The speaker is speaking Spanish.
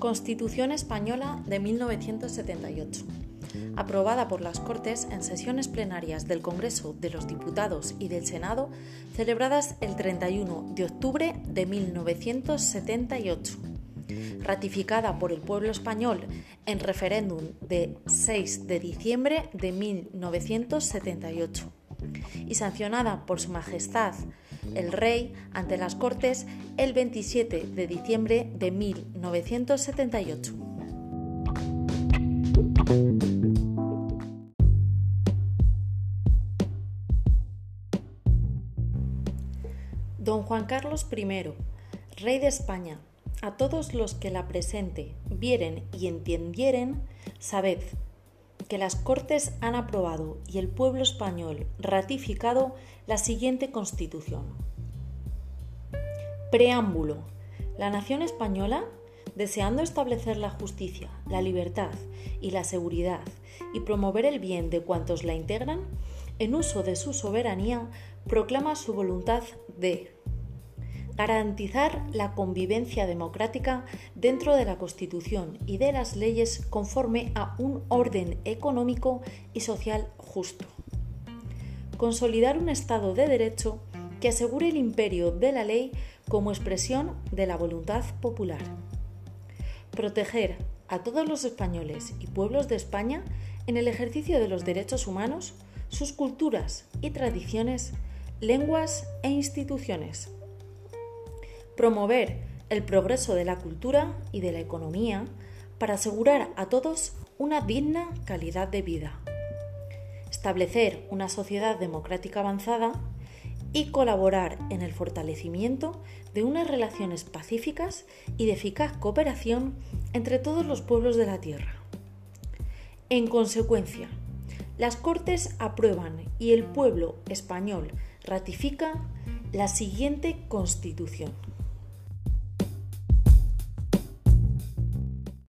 Constitución Española de 1978, aprobada por las Cortes en sesiones plenarias del Congreso de los Diputados y del Senado celebradas el 31 de octubre de 1978, ratificada por el pueblo español en referéndum de 6 de diciembre de 1978 y sancionada por Su Majestad el Rey ante las Cortes el 27 de diciembre de 1978. Don Juan Carlos I, Rey de España, a todos los que la presente vieren y entendieren, sabed que las Cortes han aprobado y el pueblo español ratificado la siguiente Constitución. Preámbulo. La nación española, deseando establecer la justicia, la libertad y la seguridad y promover el bien de cuantos la integran, en uso de su soberanía, proclama su voluntad de garantizar la convivencia democrática dentro de la Constitución y de las leyes conforme a un orden económico y social justo. Consolidar un Estado de Derecho que asegure el imperio de la ley como expresión de la voluntad popular. Proteger a todos los españoles y pueblos de España en el ejercicio de los derechos humanos, sus culturas y tradiciones, lenguas e instituciones promover el progreso de la cultura y de la economía para asegurar a todos una digna calidad de vida, establecer una sociedad democrática avanzada y colaborar en el fortalecimiento de unas relaciones pacíficas y de eficaz cooperación entre todos los pueblos de la Tierra. En consecuencia, las Cortes aprueban y el pueblo español ratifica la siguiente Constitución.